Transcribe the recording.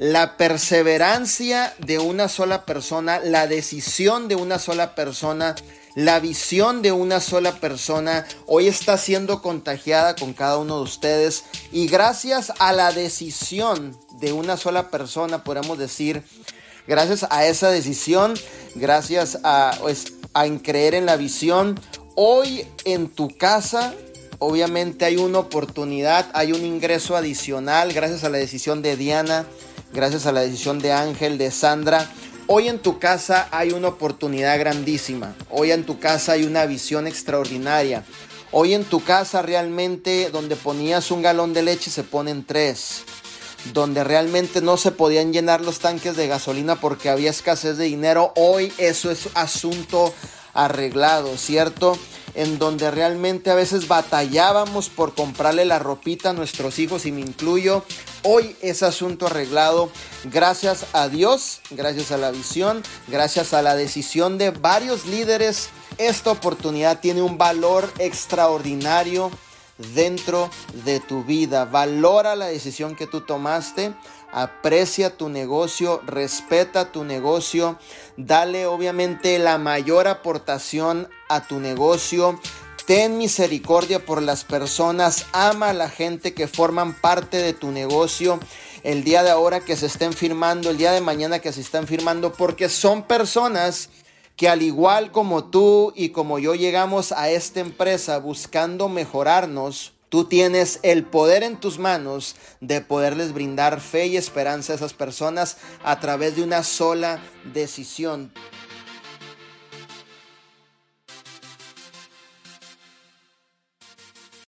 La perseverancia de una sola persona, la decisión de una sola persona, la visión de una sola persona hoy está siendo contagiada con cada uno de ustedes. Y gracias a la decisión de una sola persona, podemos decir, gracias a esa decisión, gracias a, pues, a creer en la visión, hoy en tu casa obviamente hay una oportunidad, hay un ingreso adicional gracias a la decisión de Diana, gracias a la decisión de Ángel, de Sandra. Hoy en tu casa hay una oportunidad grandísima. Hoy en tu casa hay una visión extraordinaria. Hoy en tu casa realmente donde ponías un galón de leche se ponen tres. Donde realmente no se podían llenar los tanques de gasolina porque había escasez de dinero. Hoy eso es asunto arreglado, ¿cierto? En donde realmente a veces batallábamos por comprarle la ropita a nuestros hijos y me incluyo. Hoy es asunto arreglado gracias a Dios, gracias a la visión, gracias a la decisión de varios líderes. Esta oportunidad tiene un valor extraordinario dentro de tu vida. Valora la decisión que tú tomaste aprecia tu negocio, respeta tu negocio, dale obviamente la mayor aportación a tu negocio. Ten misericordia por las personas, ama a la gente que forman parte de tu negocio. El día de ahora que se estén firmando, el día de mañana que se están firmando, porque son personas que al igual como tú y como yo llegamos a esta empresa buscando mejorarnos, Tú tienes el poder en tus manos de poderles brindar fe y esperanza a esas personas a través de una sola decisión.